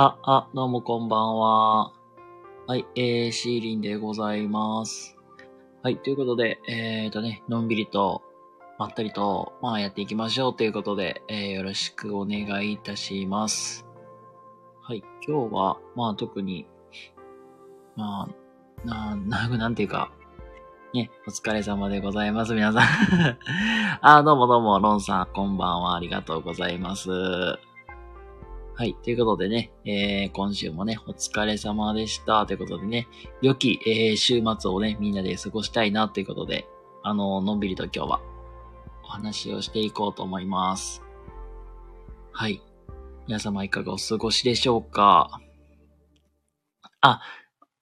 あ、あ、どうもこんばんは。はい、えー、シーリンでございます。はい、ということで、えーとね、のんびりと、まったりと、まあやっていきましょうということで、えー、よろしくお願いいたします。はい、今日は、まあ特に、まあ、な、な、なんていうか、ね、お疲れ様でございます、皆さん。あ、どうもどうも、ロンさん、こんばんは、ありがとうございます。はい。ということでね、えー、今週もね、お疲れ様でした。ということでね、良き、えー、週末をね、みんなで過ごしたいな、ということで、あの、のんびりと今日は、お話をしていこうと思います。はい。皆様いかがお過ごしでしょうか？あ、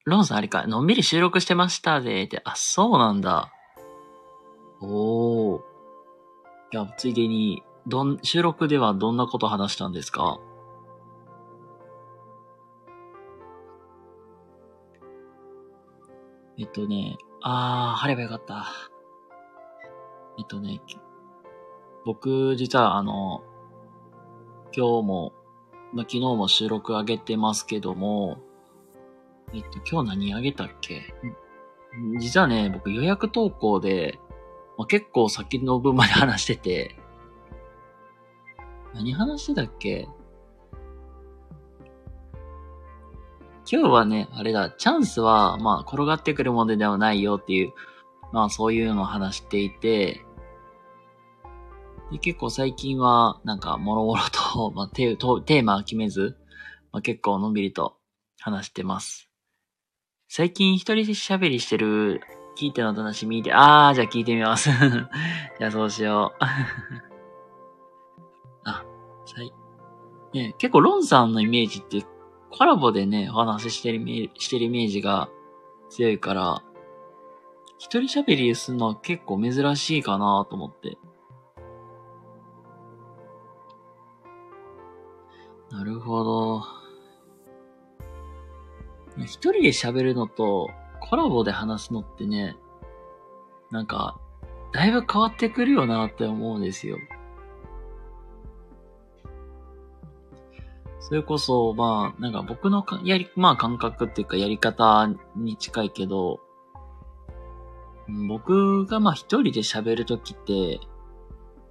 ロンさんあれか、のんびり収録してましたで、って、あ、そうなんだ。おー。じゃあ、ついでに、どん、収録ではどんなこと話したんですか？えっとね、あー、貼ればよかった。えっとね、き僕、実はあの、今日も、まあ、昨日も収録上げてますけども、えっと、今日何上げたっけ？ん。実はね、僕予約投稿で、まあ、結構先の分まで話してて、何話してたっけ？今日はね、あれだ、チャンスは、まあ、転がってくるものではないよっていう、まあ、そういうのを話していて、で結構最近は、なんか、もろもろと、まあ、テーテーマ決めず、まあ、結構のんびりと話してます。最近一人で喋りしてる、聞いての楽しみで、あー、じゃあ聞いてみます。じゃあそうしよう。あ、さい、ね、結構ロンさんのイメージって、コラボでね、お話ししてるイメージしてるイメージが強いから、一人喋りするのは結構珍しいかなと思って。なるほど。一人で喋るのとコラボで話すのってね、なんか、だいぶ変わってくるよなって思うんですよ。それこそ、まあ、なんか僕のかやり、まあ感覚っていうかやり方に近いけど、僕がまあ一人で喋るときって、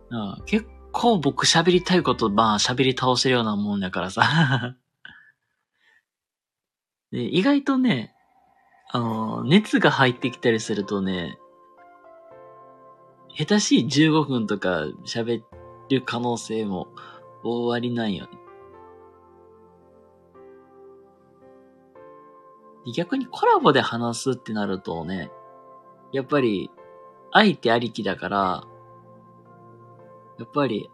なんか結構僕喋りたいこと、まあ喋り倒せるようなもんだからさ。で意外とね、あの、熱が入ってきたりするとね、下手しい15分とか喋る可能性も大ありなんよね。逆にコラボで話すってなるとね、やっぱり相手ありきだから、やっぱり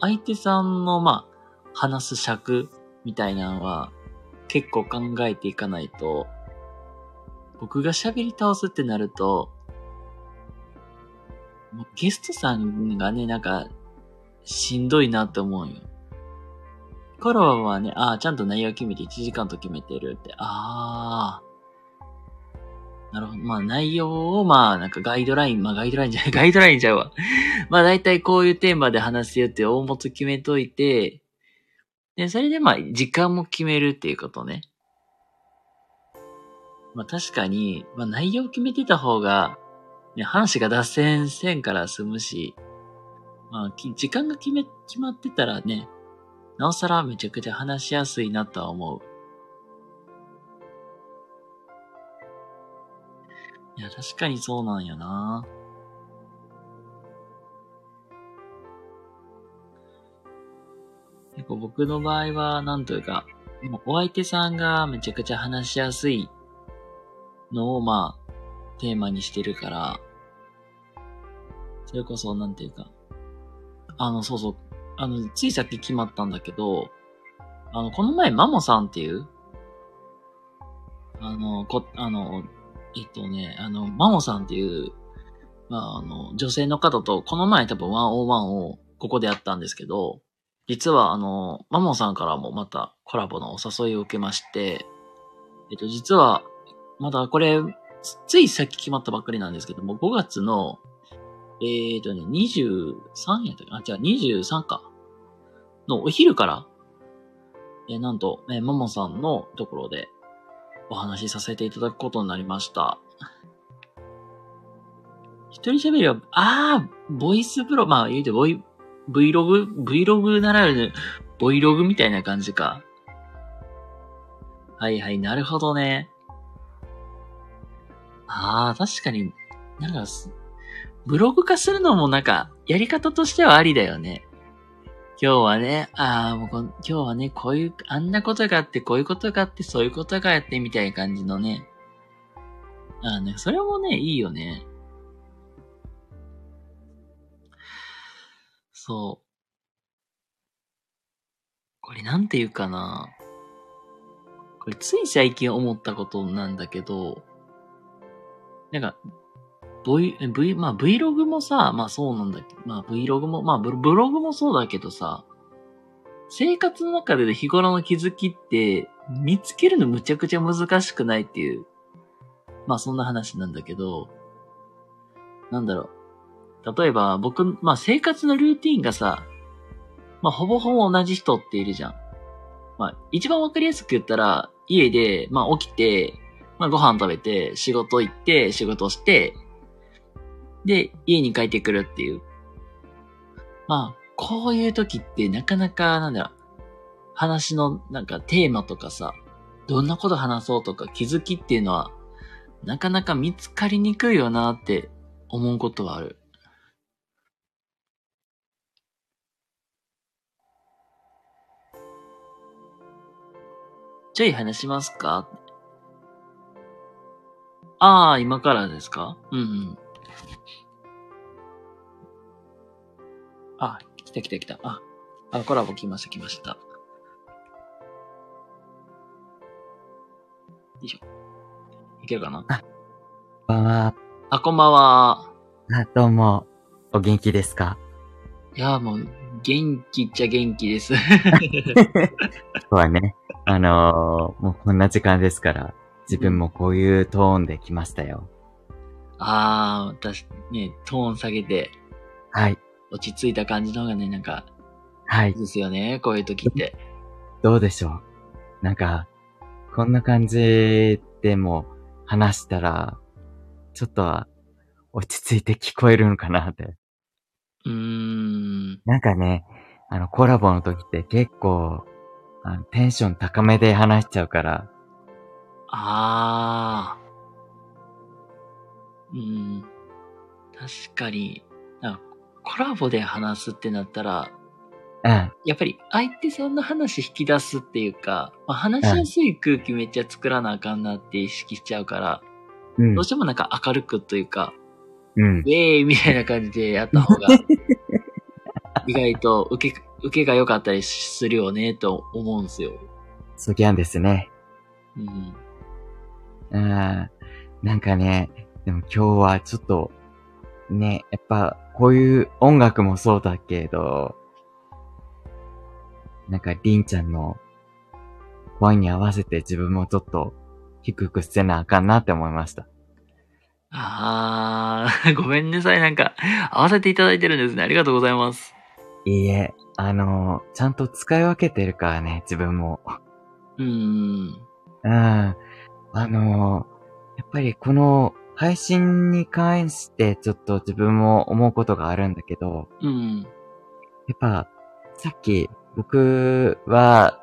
相手さんのまあ話す尺みたいなのは結構考えていかないと、僕が喋り倒すってなると、ゲストさんがね、なんか、しんどいなって思うよ。コラボはね、ああ、ちゃんと内容決めて1時間と決めてるって、ああ。なるほど。まあ内容を、まあなんかガイドライン、まあガイドラインじゃない、ガイドラインちゃうわ。まあ大体こういうテーマで話すよって大元決めといて、で、それでまあ時間も決めるっていうことね。まあ確かに、まあ内容決めてた方が、ね、話が脱線せんから済むし、まあ時間が決め、決まってたらね、なおさらめちゃくちゃ話しやすいなとは思う。いや、確かにそうなんよな。結構僕の場合は、なんというか、もお相手さんがめちゃくちゃ話しやすいのを、まあ、テーマにしてるから、それこそ、なんていうか、あの、そうそう、あの、ついさっき決まったんだけど、あの、この前、マモさんっていう、あの、こ、あの、えっとね、あの、マモさんっていう、まあ、あの、女性の方と、この前多分101をここでやったんですけど、実はあの、マモさんからもまたコラボのお誘いを受けまして、えっと、実は、まだこれ、ついさっき決まったばっかりなんですけども、5月の、えっとね、23やったかな？あ、じゃあ23か。のお昼から、えなんと、えーももさんのところでお話しさせていただくことになりました。一人喋りは、ああ、ボイスプロ、まあ言うて、ボイ、Vlog、Vlog ならぬ、ボイログみたいな感じか。はいはい、なるほどね。ああ、確かに、なんか、ブログ化するのもなんか、やり方としてはありだよね。今日はね、ああ、もう今日はね、こういう、あんなことがあって、こういうことがあって、そういうことがあって、みたいな感じのね。ああね、それもね、いいよね。そう。これなんていうかな。これつい最近思ったことなんだけど、なんか、V、V、まあ Vlog もさ、まあそうなんだけど、まあ Vlog も、まあブログもそうだけどさ、生活の中で日頃の気づきって見つけるのむちゃくちゃ難しくないっていう、まあそんな話なんだけど、なんだろう。例えば僕、まあ生活のルーティンがさ、まあほぼほぼ同じ人っているじゃん。まあ一番わかりやすく言ったら、家で、まあ起きて、まあご飯食べて、仕事行って、仕事して、で、家に帰ってくるっていう。まあ、こういう時ってなかなか、なんだろう、話のなんかテーマとかさ、どんなこと話そうとか気づきっていうのは、なかなか見つかりにくいよなって思うことはある。ちょい話しますか？ああ、今からですか？うんうん。あ、来た来た来た。あ、あ、コラボ来ました来ました。よいしょ。いけるかな？こんばんは。あ、こんばんは。あ、どうも。お元気ですか？いや、もう、元気っちゃ元気です。そうはね。あのーもうこんな時間ですから、自分もこういうトーンで来ましたよ。ああ、私、ね、トーン下げて、はい。落ち着いた感じの方がね、なんか、はい。ですよね、こういう時って。どうでしょう？なんか、こんな感じでも話したら、ちょっとは落ち着いて聞こえるのかなって。うーん。なんかね、あの、コラボの時って結構、あのテンション高めで話しちゃうから、ああ。うん。確かに、なんかコラボで話すってなったら、うん。やっぱり相手さんの話引き出すっていうか、まあ、話しやすい空気めっちゃ作らなあかんなって意識しちゃうから、うんどう。してもなんか明るくというか、うんウ。ェーイみたいな感じでやった方が、意外と受け、受けが良かったりするよね、と思うんですよ。そぎゃんですね。うん。うん。なんかね、でも今日はちょっと、ね、やっぱこういう音楽もそうだけど、なんかりんちゃんの声に合わせて自分もちょっと低くせなあかんなって思いました。あー、ごめんなさい。なんか、合わせていただいてるんですね。ありがとうございます。いいえ、あの、ちゃんと使い分けてるからね、自分も。うーん。うん。あの、やっぱりこの配信に関してちょっと自分も思うことがあるんだけど、うん。やっぱ、さっき、僕は、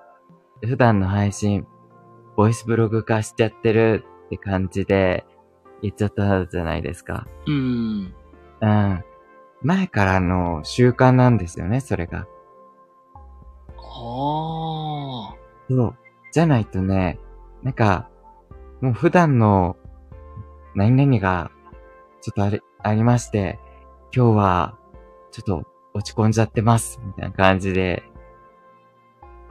普段の配信、ボイスブログ化しちゃってるって感じで言っちゃったじゃないですか。うん。うん。前からの習慣なんですよね、それが。あそう。じゃないとね、なんか、もう普段の何々がちょっとあり、ありまして、今日はちょっと落ち込んじゃってます、みたいな感じで、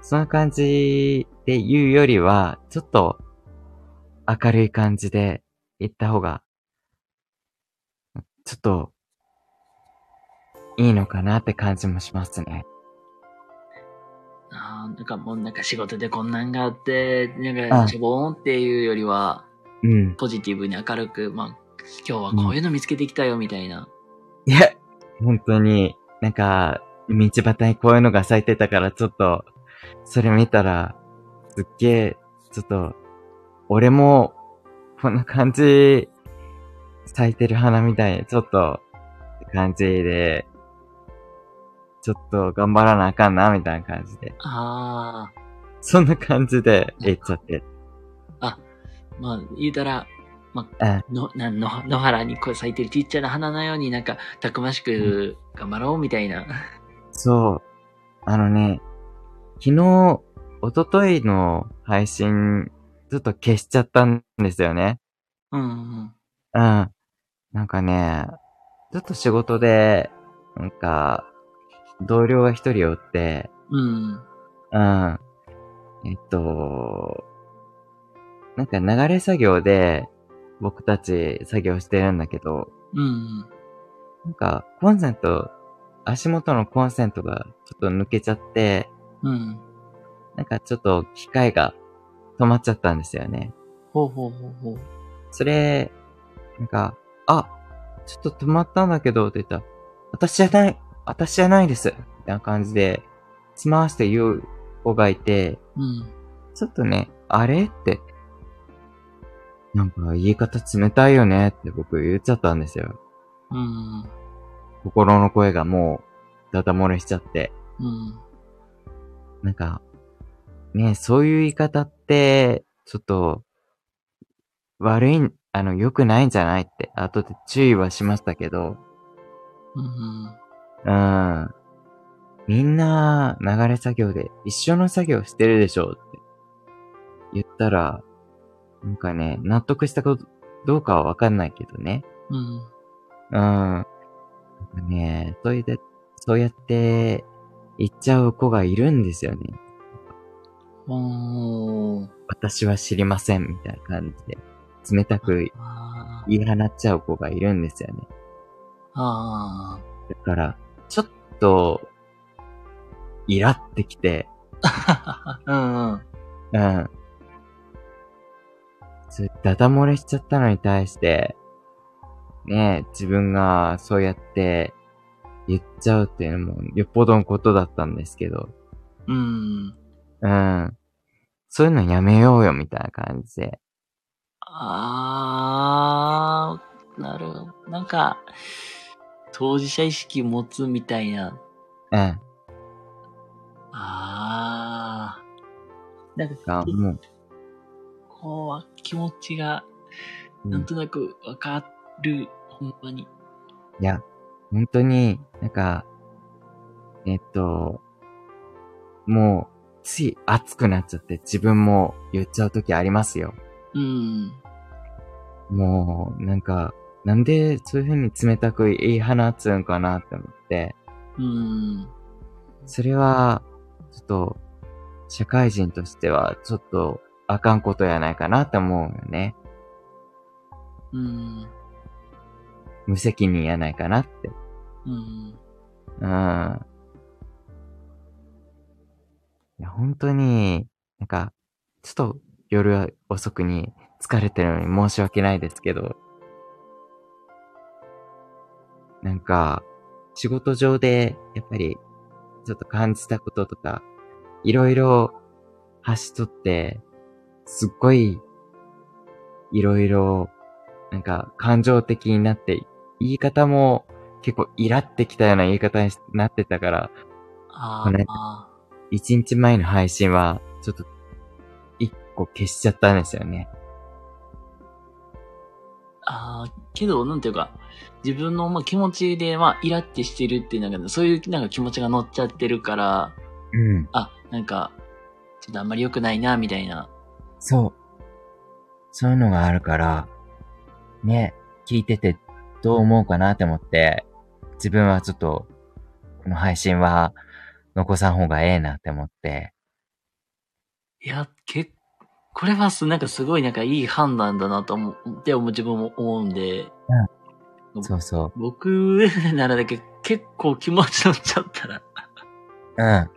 そんな感じで言うよりは、ちょっと明るい感じで言った方が、ちょっといいのかなって感じもしますね。あーなんかもうなんか仕事でこんなんがあって、なんかしょぼーんっていうよりは、うん。ポジティブに明るく、まあ、今日はこういうの見つけてきたよ、みたいな。いや、本当に、なんか、道端にこういうのが咲いてたから、ちょっと、それ見たら、すっげえ、ちょっと、俺も、こんな感じ、咲いてる花みたいに、ちょっと、って感じで、ちょっと頑張らなあかんな、みたいな感じで。あそんな感じで言っちゃって。あ。まあ、言うたら、うん。の、なの、野原にこう咲いてるちっちゃな花のようになんか、たくましく頑張ろうみたいな。そう。あのね、昨日、一昨日の配信、ちょっと消しちゃったんですよね。うんうん。うん。なんかね、ちょっと仕事で、なんか、同僚が一人おって、うん。うん。えっと、なんか流れ作業で僕たち作業してるんだけど、うん。なんかコンセント、足元のコンセントがちょっと抜けちゃって、うん。なんかちょっと機械が止まっちゃったんですよね。ほうほうほうほう。それ、なんか、あ、ちょっと止まったんだけどって言ったら、私じゃない、私じゃないです。みたいな感じで、つまわして言う子がいて、うん。ちょっとね、あれって、なんか言い方冷たいよねって僕言っちゃったんですよ。うん。心の声がもう、ダダ漏れしちゃって。うん。なんか、ねそういう言い方って、ちょっと、悪い、あの、良くないんじゃないって、後で注意はしましたけど、うん。うん。みんな、流れ作業で一緒の作業してるでしょって言ったら、なんかね、納得したこと、どうかはわかんないけどね。うん。うん。ね、そうやって、そうやって言っちゃう子がいるんですよね。おー。私は知りません、みたいな感じで。冷たく言い放っちゃう子がいるんですよね。あだから、ちょっと、イラってきて、ー。うんうん。うん。それ、ダダ漏れしちゃったのに対して、ねえ、自分がそうやって言っちゃうっていうのもよっぽどのことだったんですけど、うん。うん。そういうのやめようよみたいな感じで。あー。なるほど。なんか、当事者意識持つみたいな。うん。あー。なんか、が、もう、こう、気持ちが、うんなんとなくわかる、ほんまに。いや、本当に、なんか、えっと、もう、つい熱くなっちゃって自分も言っちゃう時ありますよ。うん。もう、なんか、なんでそういう風に冷たく言い放つんかなって思って、うん。それは、ちょっと、社会人としては、ちょっと、あかんことやないかなって思うよね。うん。無責任やないかなって。うん。うん。いや、本当に、なんか、ちょっと夜遅くに疲れてるのに申し訳ないですけど、なんか、仕事上で、やっぱり、ちょっと感じたこととか、いろいろ、発しとって、すっごい、いろいろ、なんか、感情的になって、言い方も、結構イラってきたような言い方になってたから、あねあ。一日前の配信は、ちょっと、一個消しちゃったんですよね。ああ、けど、なんていうか、自分のまあ気持ちで、まあ、イラってしてるっていう、なんか、そういうなんか気持ちが乗っちゃってるから、うん。あ、なんか、ちょっとあんまり良くないな、みたいな。そう。そういうのがあるから、ね、聞いててどう思うかなって思って、自分はちょっと、この配信は残さん方がええなって思って、いや、けこれはす、なんかすごいなんかいい判断だなと思って、自分も思うんで、そうそ僕ならだけ結構気持ち乗っちゃったら、う。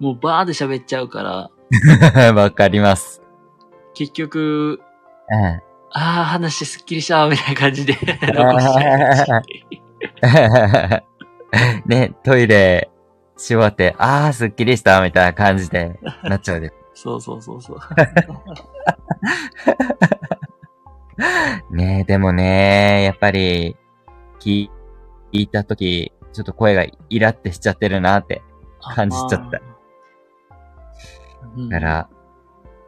もうバーで喋っちゃうから、うん。わかります。結局、うん。ああ、話すっきりした、みたいな感じで 残しちゃうし。ね、トイレし終わって、あー、すっきりした、みたいな感じでなっちゃうで。そうそうそうそう。ねえ、でもね、やっぱり、聞いたとき、ちょっと声がイラってしちゃってるなって。感じちゃっただから、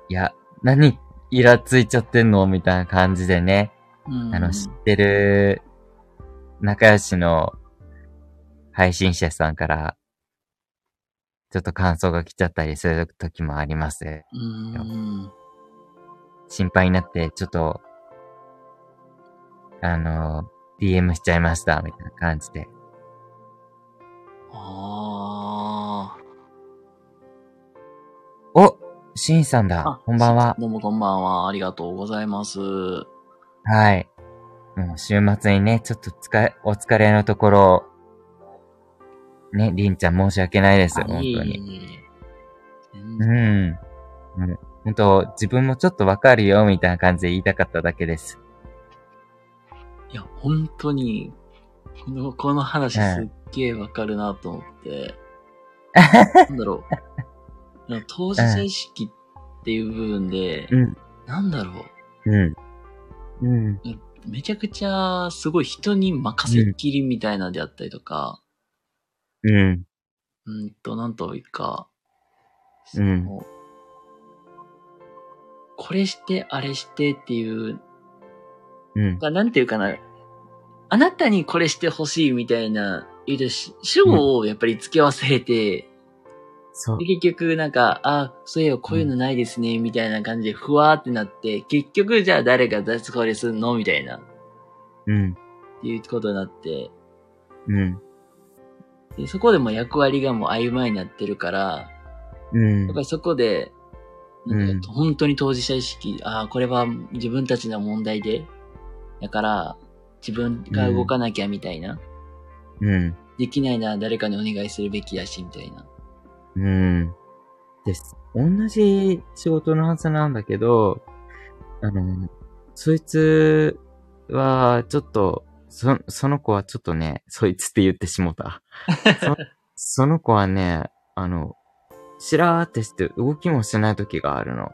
いや、何、イラついちゃってんの？みたいな感じでね、うんあの、知ってる、仲良しの配信者さんから、ちょっと感想が来ちゃったりする時もあります。うん。心配になって、ちょっと、あの、DM しちゃいました、みたいな感じで。あおシンさんだあ。こんばんはあ。。どうもこんばんは。ありがとうございます。はい。もう週末にね、ちょっとつか、お疲れのところ、ね、りんちゃん申し訳ないです。本当に。う然ん。うん本当自分もちょっとわかるよ、みたいな感じで言いたかっただけです。いや、本当に、この、この話すっげえわかるなと思って、なんだろう。当事者意識っていう部分で、うん。なんだろうん。うん。う。めちゃくちゃすごい人に任せっきりみたいなのであったりとか、うん。うんと、なんというか、うんこれして、あれしてっていう、うん。がなんていうかな、あなたにこれしてほしいみたいな、言うとし、主語をやっぱり付け忘れて、そうで。結局なんか、あ、そういえばこういうのないですね、みたいな感じでふわーってなって、結局じゃあ誰が脱これすんの？みたいな、っうん。ていうことになって、うん。でそこでも役割がもう曖昧になってるから、うんやっぱ。りそこで、なんうんか本当に当事者意識、ああ、これは自分たちの問題で、だから自分が動かなきゃみたいな、うん。できないなら誰かにお願いするべきだし、みたいな。うん。です。同じ仕事のはずなんだけど、あの、そいつは、ちょっと、そ、その子はちょっとね、そいつって言ってしもた。そその子はね、あの、しらーってして動きもしない時があるの。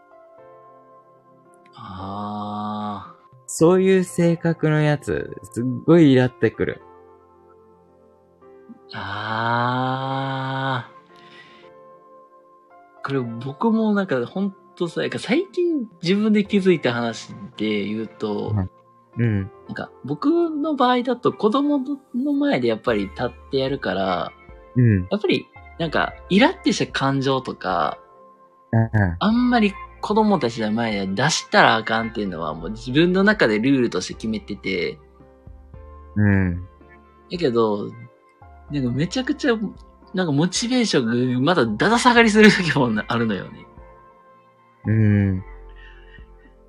あそういう性格のやつ、すっごいイラってくる。あ、ああ。これ僕もなんかほんとさ、なんか最近自分で気づいた話で言うと、うんうん。なんか僕の場合だと子供の前でやっぱり立ってやるから、うん。やっぱりなんかイラってした感情とか、うん。あんまり子供たちの前で出したらあかんっていうのはもう自分の中でルールとして決めてて、うん。やけど、なんかめちゃくちゃ、なんかモチベーションがまだだだ下がりする時もあるのよね。うん。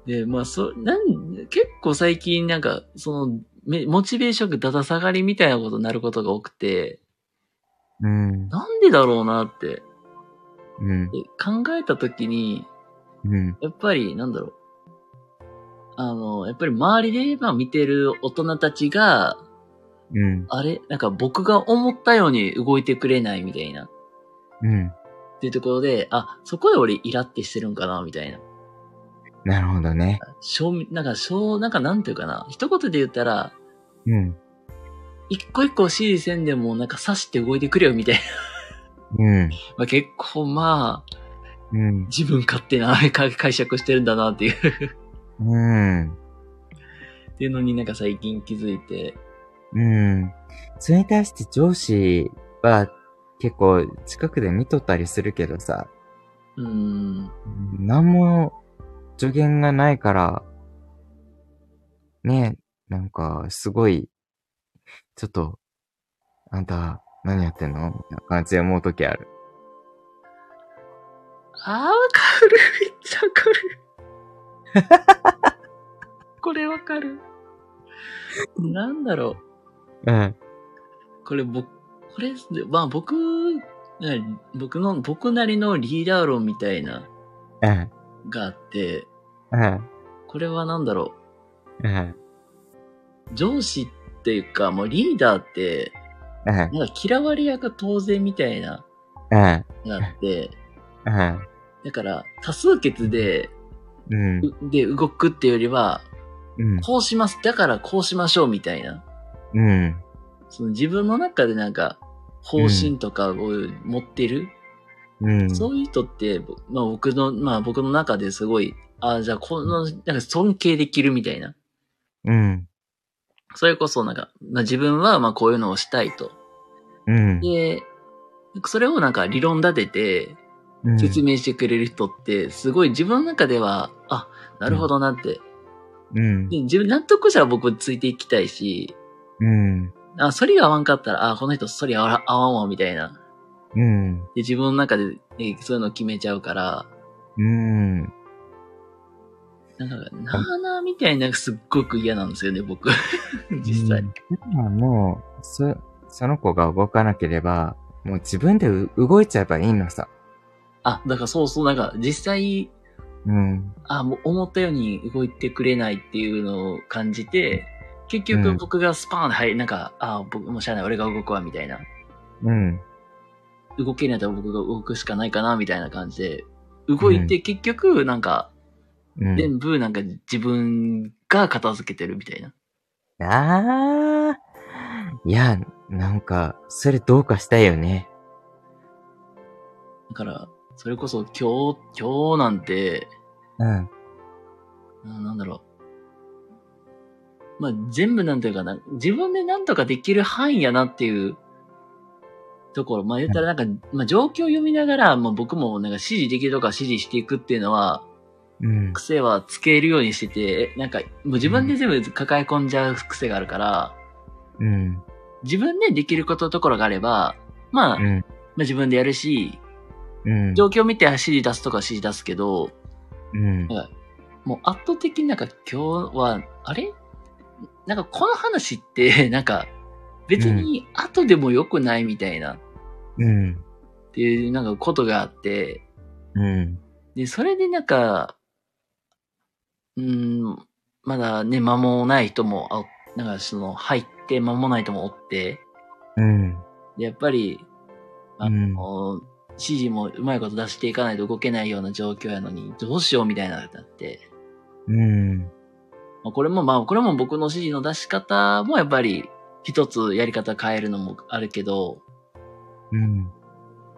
で、まあ、そ、なん、結構最近なんか、その、めモチベーションがだだ下がりみたいなことになることが多くて、うん。なんでだろうなってうん。で考えた時に、うん。やっぱり、なんだろう。あの、やっぱり周りで、まあ見てる大人たちが、うん。あれ？なんか僕が思ったように動いてくれないみたいな。っうん。ていうところで、あ、そこで俺イラってしてるんかなみたいな。なるほどね。しょう、なんか、しょう、なんかなんていうかな。一言で言ったら、うん。一個一個指示せんでもなんか刺して動いてくれよみたいな。うん。まあ、結構まあ、うん。自分勝手な解解釈してるんだなっていううん。っていうのになんか最近気づいて。うん。それに対して上司は結構近くで見とったりするけどさ、うーん。なんも助言がないから、ねえ、なんかすごい、ちょっと、あんた何やってんの？みたいな感じで思うときある。あー、わかる。めっちゃわかる。これわかる。なんだろう。うん。これ僕、これ、まあ僕、ね僕の、僕なりのリーダー論みたいな、うん。があって、うん。これはなんだろうん。う。上司っていうか、もうリーダーって、うん。なんか嫌われ屋が当然みたいな、うん。があって、うん。だから、多数決で、うん。うで動くっていうよりは、うん。こうします。だからこうしましょうみたいな。うん。その自分の中でなんか、方針とかを持ってる、うん。そういう人って、ぼまあ僕の、まあ僕の中ですごい、ああ、じゃあこの、なんか尊敬できるみたいな。うん。それこそなんか、まあ自分はまあこういうのをしたいと。うん。で、それをなんか理論立ててうん説明してくれる人って、すごい自分の中では、あ、なるほどなって。うん。で自分納得したら僕ついていきたいし、うん。あ、それが合わんかったら、あ、この人それ合わ合わんわ、みたいな。うん。で、自分の中で、ね、そういうの決めちゃうから、うん。なんか、なあなあみたいなすっごく嫌なんですよね、僕。実際。まあもう、そ、その子が動かなければ、もう自分でう動いちゃえばいいのさ。あ、だからそうそう、なんか、実際、うん。あ、もう思ったように動いてくれないっていうのを感じて、結うん局僕がスパーンで、はい、なんか、あ、僕もしゃあない、俺が動くわ、みたいな。うん。動けないと僕が動くしかないかな、みたいな感じで、動いて結局、なんか、うん。全部なんか自分が片付けてるみたいな。ああ。いや、なんか、それどうかしたいよね。だから、それこそ今日、今日なんて、うん。ななんだろう。まあ、全部なんていうかな、自分でなんとかできる範囲やなっていうところ。まあ言ったらなんか、まあ状況を読みながら、まあ僕もなんか指示できるとか指示していくっていうのは、うん。癖はつけるようにしてて、なんか、もう自分で全部抱え込んじゃう癖があるから、うん。自分でできることところがあれば、まあ、まあうん。自分でやるし、うん。状況を見て指示出すとか指示出すけど、うん。もう圧倒的になんか今日は、あれ？なんかこの話って、なんか別に後でも良くないみたいなっうん。ていうなんかことがあって、うん。で、それでなんか、うーん、まだね、間もない人も、あなんかその入って間もない人もおって、うん。でやっぱり、あうんの、指示もうまいこと出していかないと動けないような状況やのに、どうしようみたいなのになって、うん。まあ、これもまあ、これも僕の指示の出し方もやっぱり一つやり方変えるのもあるけど、うん。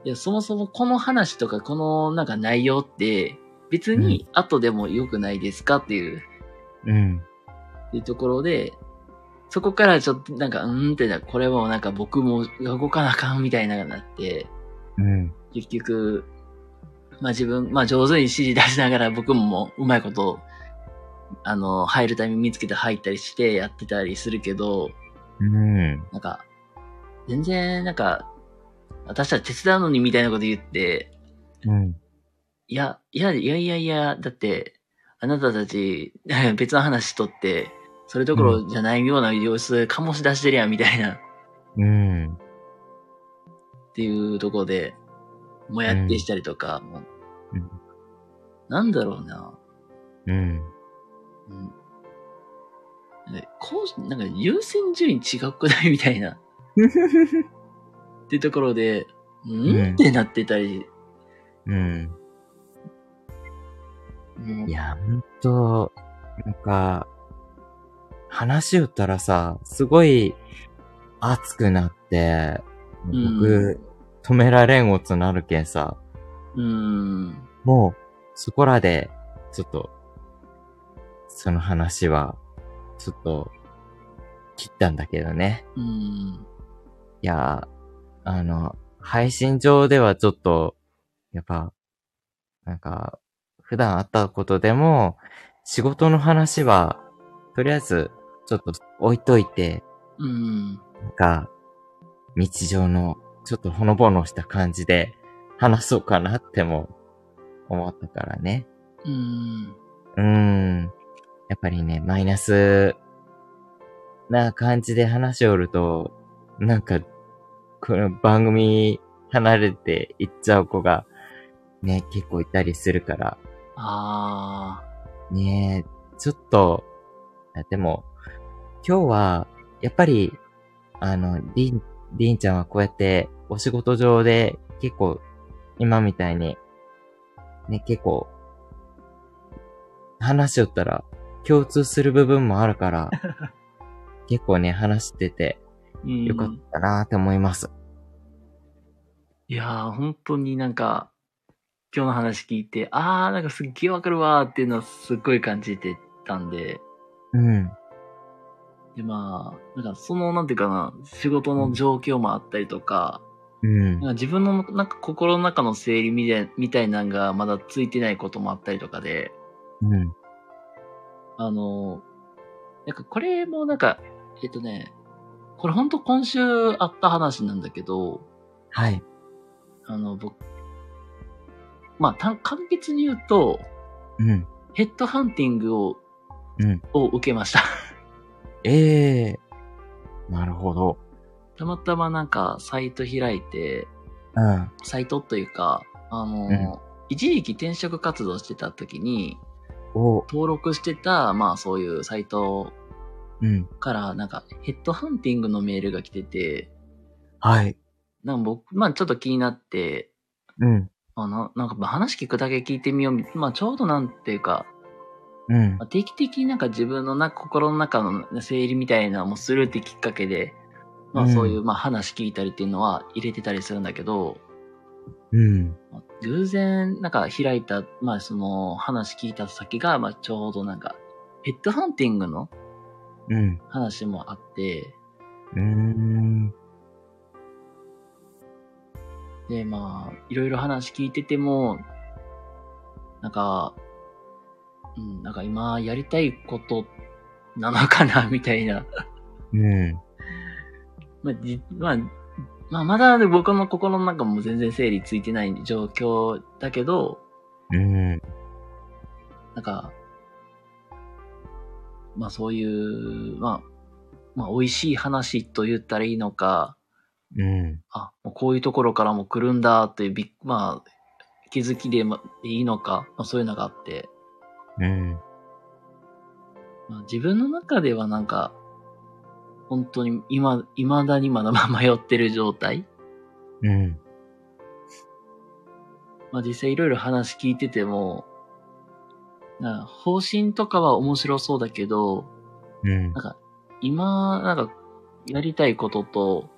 いや、そもそもこの話とかこのなんか内容って別に後でも良くないですかっていう、うん。っていうところで、そこからちょっとなんか、うーんってな、これもなんか僕も動かなあかんみたいなのになって、うん。結局、まあ自分、まあ上手に指示出しながら僕ももううまいこと、あの、入るタイミング見つけて入ったりしてやってたりするけど、うん。なんか、全然、なんか、私たち手伝うのにみたいなこと言って、うん。いや、いや、いやいやいや、だって、あなたたち、別の話しとって、それどころじゃないような様子醸し出してるやん、みたいな、っうん。ていうところで、もやってしたりとか、もううんなんだろうな。うん。うん。なんかこう、なんか優先順位違くないみたいな。ってところで、うん、うんってなってたり、うん。もういや、ほんと、なんか、話をったらさ、すごい熱くなって、うん僕、止められんごとなるけんさ、うん。もう、そこらで、ちょっと、その話は、ちょっと、切ったんだけどね。うん。いや、あの、配信上ではちょっと、やっぱ、なんか、普段あったことでも、仕事の話は、とりあえず、ちょっと置いといて、うん。なんか、日常の、ちょっとほのぼのした感じで、話そうかなっても、思ったからね。うん。うーん。やっぱりね、マイナスな感じで話しおると、なんか、この番組離れていっちゃう子が、ね、結構いたりするから、あねちょっと、あでも、今日は、やっぱり、あの、りん、りんちゃんはこうやって、お仕事上で、結構、今みたいに、ね、結構、話しよったら共通する部分もあるから、結構ね、話しててうんよかったなって思います。いやー、本当になんか、今日の話聞いて、あー、なんかすっげーわかるわーっていうのはすっごい感じてたんで、うん。で、まあ、なんかその、なんていうかな、仕事の状況もあったりとか、うんなん。か自分のなんか心の中の整理みたいみたいなのがまだついてないこともあったりとかで、うん。あの、なんかこれもなんか、えっとね、これほんと今週あった話なんだけど、はい。あの、僕、まあ、た簡潔に言うと、うん。ヘッドハンティングを、うん。を受けました。ええなるほど。たまたまなんかサイト開いて、うん。サイトというか、あの、うん一時期転職活動してた時に、お登録してた、まあそういうサイトうん。から、なんかヘッドハンティングのメールが来てて、はい。なんか僕、まあちょっと気になって、うん。あななんかまあ話聞くだけ聞いてみようみ。まあちょうどなんていうか、うんまあ。定期的になんか自分のな心の中の整理みたいなのもするってきっかけで、まあうんそういうまあ話聞いたりっていうのは入れてたりするんだけど、うん。まあ偶然なんか開いた、まあその話聞いた先が、まあちょうどなんか、ペットハンティングのうん。話もあって、うーん。でまあ、いろいろ話聞いてても、なんか、うん、なんか今やりたいことなのかな、みたいな。うん。まあ、じまあ、まあ、まだね僕の心の中も全然整理ついてない状況だけど、うん。なんか、まあそういう、まあ、まあ美味しい話と言ったらいいのか、うん。あ、もうこういうところからも来るんだっていうびっ、まあ、気づきでまいいのか、まあそういうのがあって、うん。まあ、自分の中ではなんか、本当に今、未だにまだ 迷ってる状態うん。まあ実際いろいろ話聞いてても、な方針とかは面白そうだけど、うんなん。か今、なんかやりたいことと、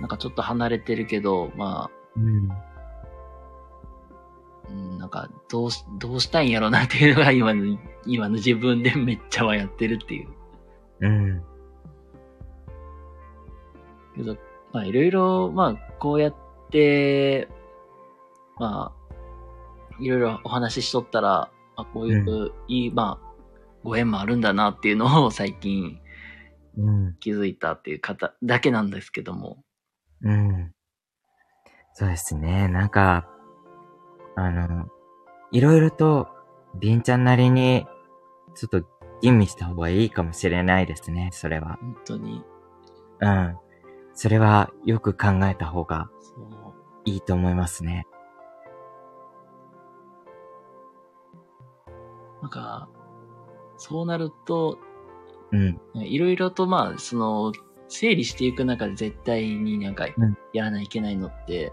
なんかちょっと離れてるけど、まうん。あ、うん、なんかどうし、どうしたいんやろなっていうのが今の、今の自分でめっちゃ迷ってるっていう。うん。けど、まあいろいろ、まあこうやって、まあ、いろいろお話ししとったら、まあこういう、いい、まあ、ご縁もあるんだなっていうのを 最近うん。気づいたっていう方だけなんですけども。うん。そうですね。なんか、あの、いろいろと、りんちゃんなりに、ちょっと吟味した方がいいかもしれないですね、それは。本当に、うん。それはよく考えた方が。いいと思いますね。なんか、そうなると、うん。いろいろとまあ、その、整理していく中で絶対になんかうん、やらないといけないのって、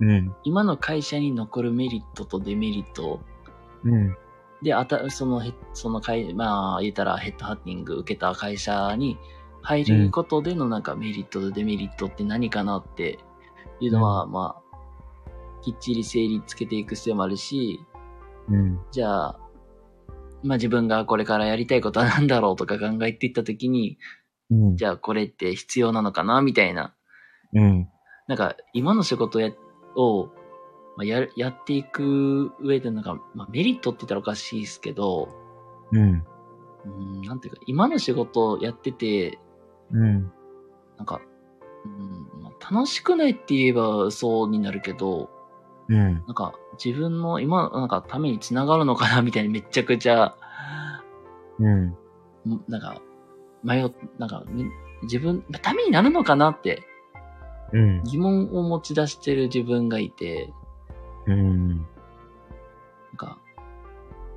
うん。今の会社に残るメリットとデメリットうん。で、あた、そのその会、まあ、言ったらヘッドハッティング受けた会社に入ることでのなんかメリットとデメリットって何かなっていうのは、まあ、きっちり整理つけていく必要もあるし、うん。じゃあ、まあ自分がこれからやりたいことは何だろうとか考えていったときに、うん。じゃあこれって必要なのかなみたいな。うん。なんか今の仕事やを、まあ、やるやっていく上でなんか、まあ、メリットって言ったらおかしいですけど、うん。うん、なんていうか、今の仕事をやってて、うん。なんか、うんまあ、楽しくないって言えばそうになるけど、うん。なんか自分の今、なんかためにつながるのかなみたいにめっちゃくちゃ、うん。んなんか、迷っ、なんか、み自分、ためになるのかなってうん。疑問を持ち出してる自分がいて、うん。なんか、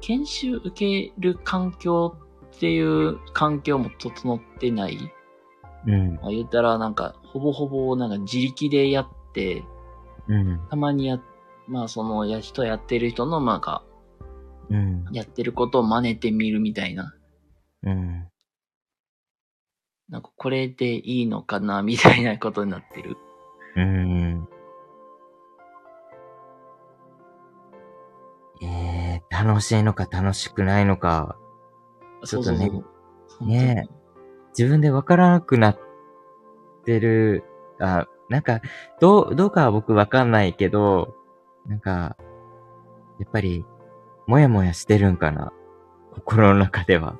研修受ける環境っていう環境も整ってない。うん。まあ、言ったらなんか、ほぼほぼなんか自力でやって、うん。たまにや、まあそのや人やってる人のなんか、うん。やってることを真似てみるみたいな。うん。なんかこれでいいのかなみたいなことになってる。うん。えー、楽しいのか楽しくないのか、ちょっとねそうそうそうね自分でわからなくなってる、あ、なんか、どう、どうかは僕わかんないけど、なんか、やっぱり、もやもやしてるんかな。心の中では。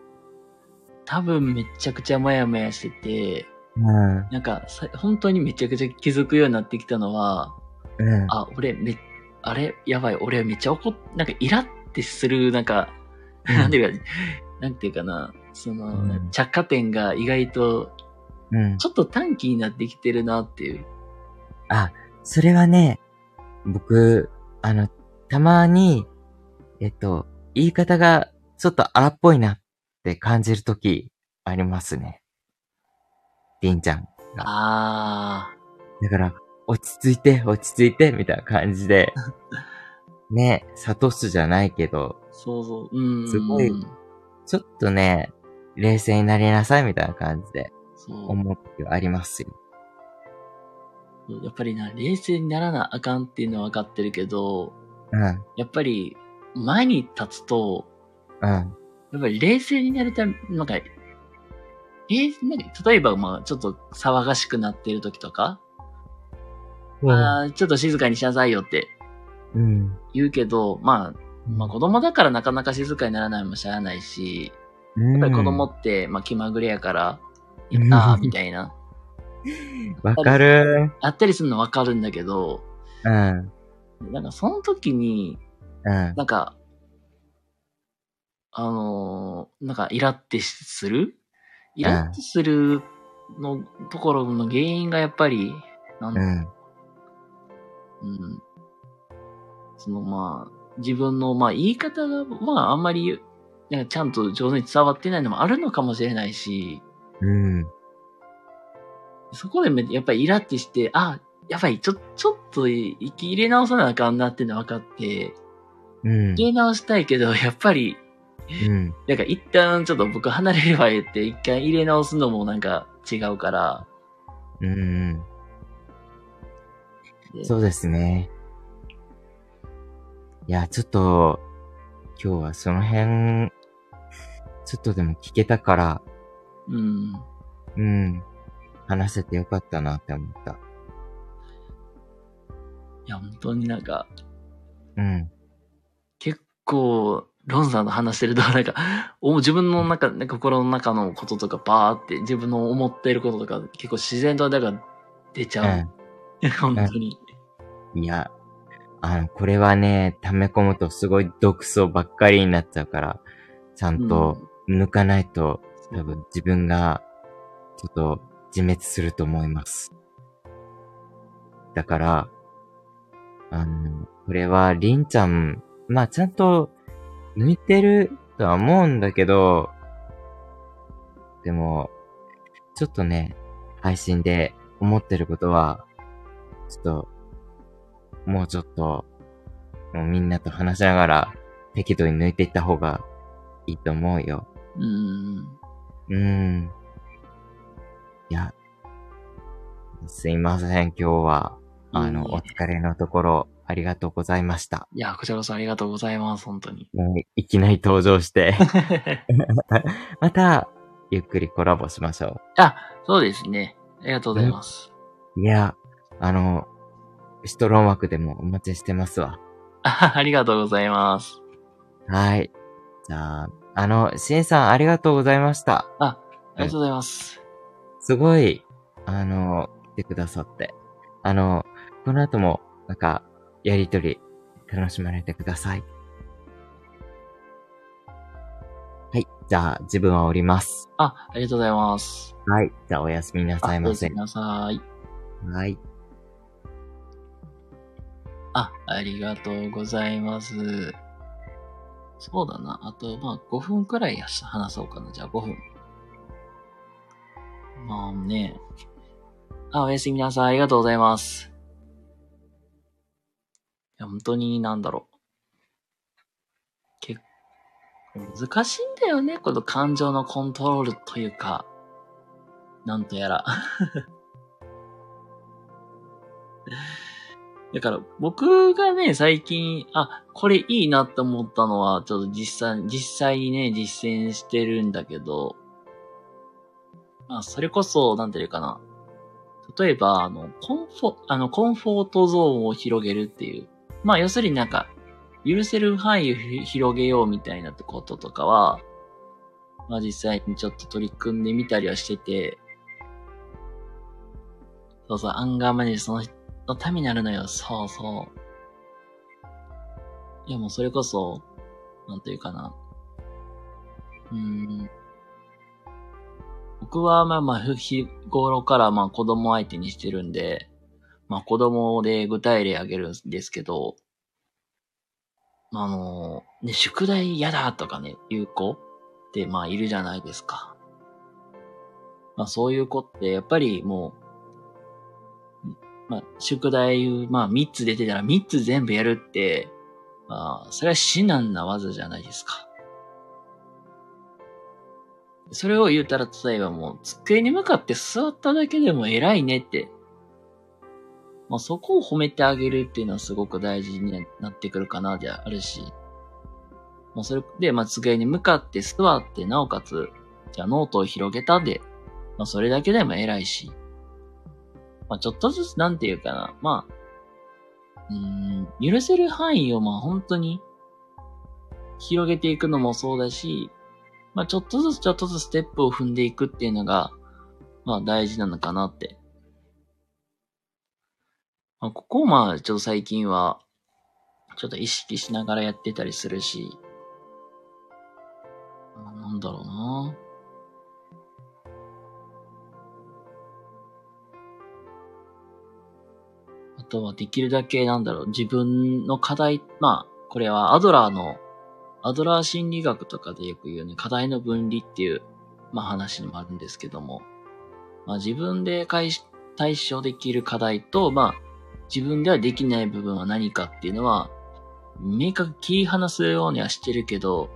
多分めっちゃくちゃモヤモヤしてて、うん。なんかさ本当にめちゃくちゃ気づくようになってきたのは、うん。あ、俺め、あれ？やばい、俺めっちゃ怒っ、なんかイラってする、なんか、うんなんていうか、なんていうかな、その、うん着火点が意外と、うん。ちょっと短期になってきてるなっていう。あ、それはね、僕、あの、たまに、えっと、言い方がちょっと荒っぽいなって感じるときありますね。りんちゃん。あだから、落ち着いて、落ち着いて、みたいな感じで、ね、諭すじゃないけど、ー、そうそう、うん。すごいちょっとね、冷静になりなさい、みたいな感じで。思う時はありますよ。やっぱりな、冷静にならなあかんっていうのは分かってるけど、うん、やっぱり、前に立つと、うん、やっぱり冷静になるため、なんか、えーなんか例えば、まあ、ちょっと騒がしくなってる時とか、あーちょっと静かにしなさいよってうん、言うけど、まあ、まあ子供だからなかなか静かにならないもしゃあないし、うん、やっぱり子供って、まあ気まぐれやから、うん。やったーみたいな、わかる。あったりするのわかるんだけど、うん、なんかその時に、うん、なんか、あのーなんかイラってする？イラってするのところの原因がやっぱり、なん。うん、うん。そのまあ、自分のまあ言い方が、まああんまり、なんかちゃんと上手に伝わってないのもあるのかもしれないし、うん、そこでめやっぱりイラってして、あ、やばい、ちょ、ちょっと生き入れ直さなあかんなっての分かって、うん、入れ直したいけど、やっぱり、うん、なんか一旦ちょっと僕離れるわ言って、一回入れ直すのもなんか違うから、うん、でそうですね。いや、ちょっと、今日はその辺、ちょっとでも聞けたから、うん。うん、話せてよかったなって思った。いや、本当になんか、うん、結構、ロンさんと話してると、なんか、お自分の中、なんか心の中のこととかバーって、自分の思っていることとか、結構自然とだから出ちゃう。本当に。うん。いや、あの、これはね、溜め込むとすごい毒素ばっかりになっちゃうから、ちゃんと抜かないと、多分自分が、ちょっと自滅すると思います。だから、あの、これは、りんちゃん、まあちゃんと抜いてるとは思うんだけど、でも、ちょっとね、配信で思ってることは、ちょっと、もうちょっと、もうみんなと話しながら、適度に抜いていった方がいいと思うよ。うん。うーん。いや、すいません、今日は。あの、お疲れのところ、ありがとうございました。いや、こちらこそありがとうございます、本当に。いきなり登場して、また、ゆっくりコラボしましょあ、そうですね。ありがとうございます。う。いや、あの、シトロン枠でもお待ちしてますわ。あ ありがとうございます。はい。じゃあ、あの、シンさんありがとうございました。あ、ありがとうございます。すごい、あの、来てくださって。あの、この後も、なんか、やりとり、楽しまれてください。はい。じゃあ、自分は降ります。あ、ありがとうございます。はい。じゃあ、おやすみなあさいませおやすみ。なさい。はい。あ、ありがとうございます。そうだな。あと、まあ、5分くらい話そうかな。じゃあ、5分。まあね。あ、おやすみなさい。ありがとうございます。いや、本当になんだろう。結構難しいんだよね、この感情のコントロールというか、なんとやら。だから僕がね、最近、あ、これいいなって思ったのは、ちょっと実際、実際にね、実践してるんだけど、まあ、それこそ、なんていうかな。例えば、あの、コンフォ、あの、コンフォートゾーンを広げるっていう。まあ、要するになんか、許せる範囲を広げようみたいなこととかは、まあ実際にちょっと取り組んでみたりはしてて、そうそう、アンガーマネージその人のためになるのよ。そうそう。いやもうそれこそ、なんていうかな。うん。僕はまあまあ、日頃からまあ子供相手にしてるんで、まあ子供で具体例あげるんですけど、あの、ね、宿題嫌だとかね、言う子ってまあいるじゃないですか。まあそういう子ってやっぱりもう、まあ宿題、まあ3つ出てたら3つ全部やるって、まあそれは至難な技じゃないですか。それを言うたら、例えばもう、机に向かって座っただけでも偉いねって。まあ、そこを褒めてあげるっていうのはすごく大事になってくるかな、であるし。もうそれで、まあ、机に向かって座って、なおかつ、じゃあノートを広げたで、まあ、それだけでも偉いし。まあ、ちょっとずつ、なんていうかな、まあ、うん、許せる範囲を、まあ、本当に、広げていくのもそうだし、まあ、ちょっとずつちょっとずつステップを踏んでいくっていうのが、まあ、大事なのかなって。まあ、ここをまあ、ちょっと最近は、ちょっと意識しながらやってたりするし、なんだろうなとはできるだけなんだろう、自分の課題、まあ、これはアドラーのアドラー心理学とかでよく言うね、課題の分離っていう、まあ話にもあるんですけども、まあ自分で対処できる課題と、まあ自分ではできない部分は何かっていうのは、明確切り離すようにはしてるけど、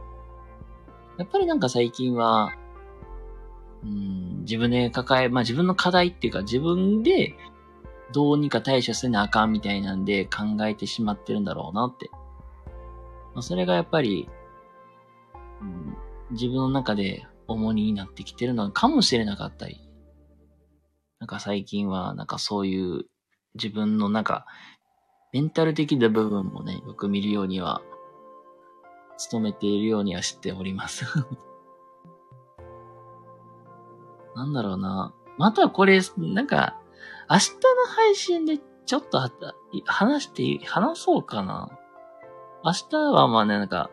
やっぱりなんか最近は、うん、自分で抱え、まあ自分の課題っていうか自分でどうにか対処せなあかんみたいなんで考えてしまってるんだろうなって。まあ、それがやっぱり、うん、自分の中で重荷になってきてるのかもしれなかったり、なんか最近はなんかそういう自分のなんかメンタル的な部分もね、よく見るようには、努めているようにはしております。なんだろうな。またこれ、なんか、明日の配信でちょっと話して、話そうかな。明日はまあね、なんか、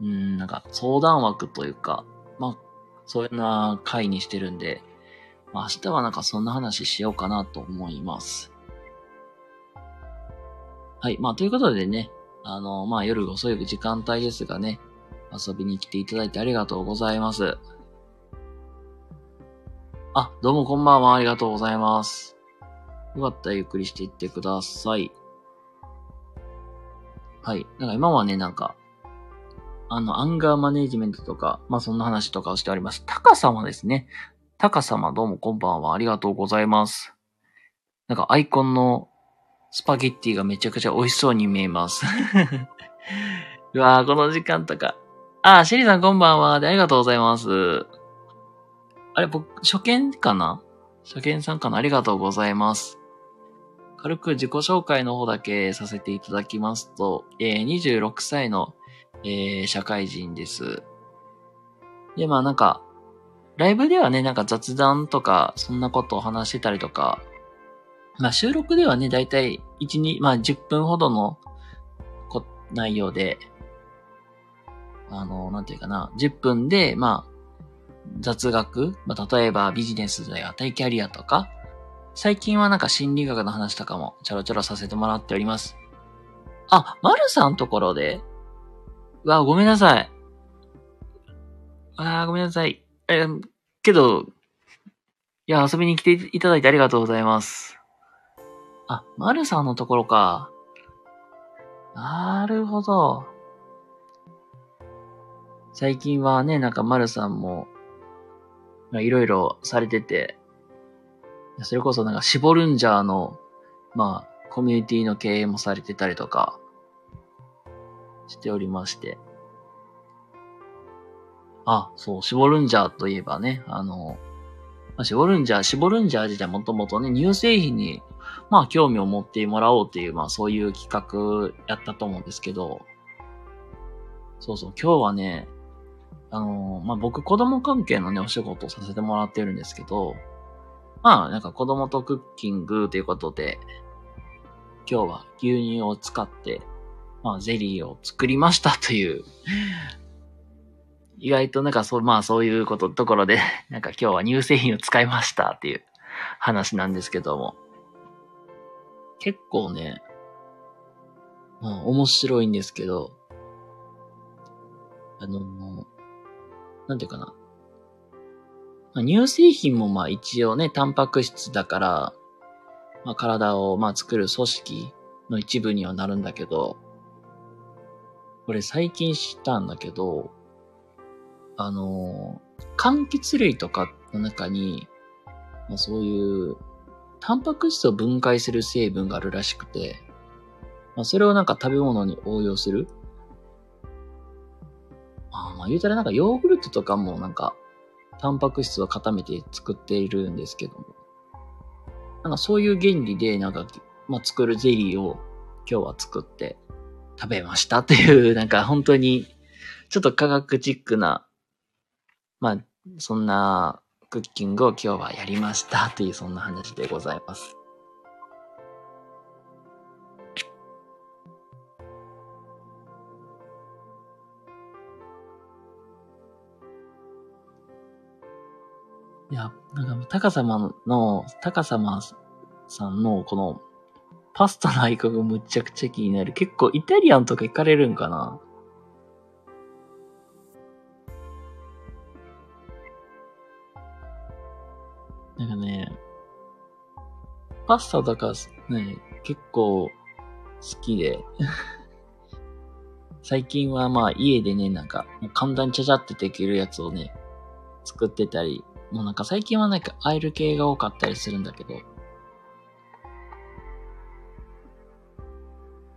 うん、なんか相談枠というか、まあ、そういうな回にしてるんで、まあ、明日はなんかそんな話しようかなと思います。はい。まあ、ということでね、あの、まあ、夜遅い時間帯ですがね、遊びに来ていただいてありがとうございます。あ、どうもこんばんは。ありがとうございます。よかったらゆっくりしていってください。はい。なんか今はね、なんか、あの、アンガーマネジメントとか、まあそんな話とかをしております。タカ様ですね。タカ様どうもこんばんは。ありがとうございます。なんかアイコンのスパゲッティがめちゃくちゃ美味しそうに見えます。うわぁ、この時間とか。あ、シェリーさんこんばんは。で、ありがとうございます。あれ、僕、初見かな？初見さんかな？ありがとうございます。軽く自己紹介の方だけさせていただきますと、えー、26歳の、えー、社会人です。で、まあなんか、ライブではね、なんか雑談とか、そんなことを話してたりとか、まあ収録ではね、だいたい1、2、まあ10分ほどの内容で、あの、なんていうかな、10分で、まあ、雑学、まあ、例えばビジネスやったりキャリアとか、最近はなんか心理学の話とかもちょろちょろさせてもらっております。あ、まるさんところで？わ、ごめんなさい。あごめんなさい。え、けど、いや、遊びに来ていただいてありがとうございます。あ、まるさんのところか。なるほど。最近はね、なんか丸さんも、いろいろされてて、それこそなんかシボルンジャーの、まあ、コミュニティの経営もされてたりとか、しておりまして。あ、そう、シボルンジャーといえばね、あの、まあ、シボルンジャー、シボルンジャー自体もともとね、乳製品に、まあ、興味を持ってもらおうっていう、まあ、そういう企画やったと思うんですけど、そうそう、今日はね、あのまあ、僕、子供関係のね、お仕事をさせてもらってるんですけど、まあ、なんか子供とクッキングということで、今日は牛乳を使って、まあ、ゼリーを作りましたという意外となんかそう、まあそういうこと、ところで、なんか今日は乳製品を使いましたっていう話なんですけども。結構ね、まあ面白いんですけど、あの、なんていうかな。まあ、乳製品もまあ一応ね、タンパク質だから、まあ体をまあ作る組織の一部にはなるんだけど、これ最近知ったんだけど、あの、柑橘類とかの中に、まあ、そういう、タンパク質を分解する成分があるらしくて、まあ、それをなんか食べ物に応用する。あまあ言うたらなんかヨーグルトとかもなんか、タンパク質を固めて作っているんですけども。なんかそういう原理でなんか、まあ、作るゼリーを今日は作って食べましたという、なんか本当にちょっと科学チックなまあ、そんなクッキングを今日はやりましたというそんな話でございます。いや、なんか、高様の、高様さんのこのパスタのアイコンがむちゃくちゃ気になる。結構イタリアンとか行かれるんかな？なんかね、パスタとかね、結構好きで 最近はまあ家でね、なんか、簡単にちゃちゃってできるやつをね、作ってたり、もうなんか最近はなんかアイル系が多かったりするんだけど。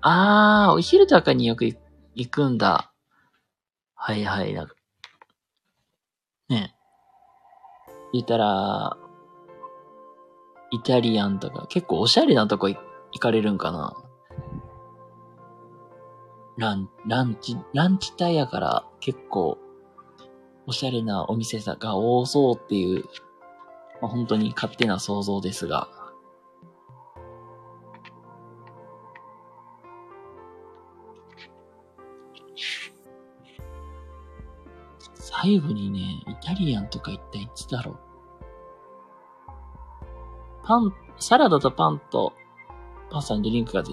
あー、お昼とかによく行くんだ。はいはい、なんか。ね。言ったら、イタリアンとか、結構おしゃれなとこ行かれるんかなラン、ランチ、ランチ帯やから結構おしゃれなお店が多そうっていう、まあ、本当に勝手な想像ですが。最後にね、イタリアンとか行ったいつだろうパン、サラダとパンとパスタにドリンクが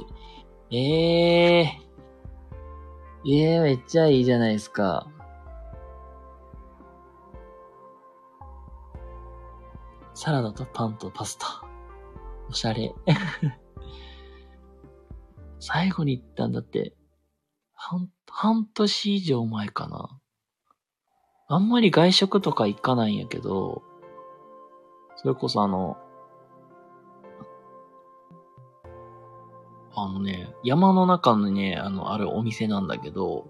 ええー。ええー、めっちゃいいじゃないですか。サラダとパンとパスタ。おしゃれ。最後に行ったんだって、半、半年以上前かな。あんまり外食とか行かないんやけど、それこそあの、あのね、山の中にね、あの、あるお店なんだけど、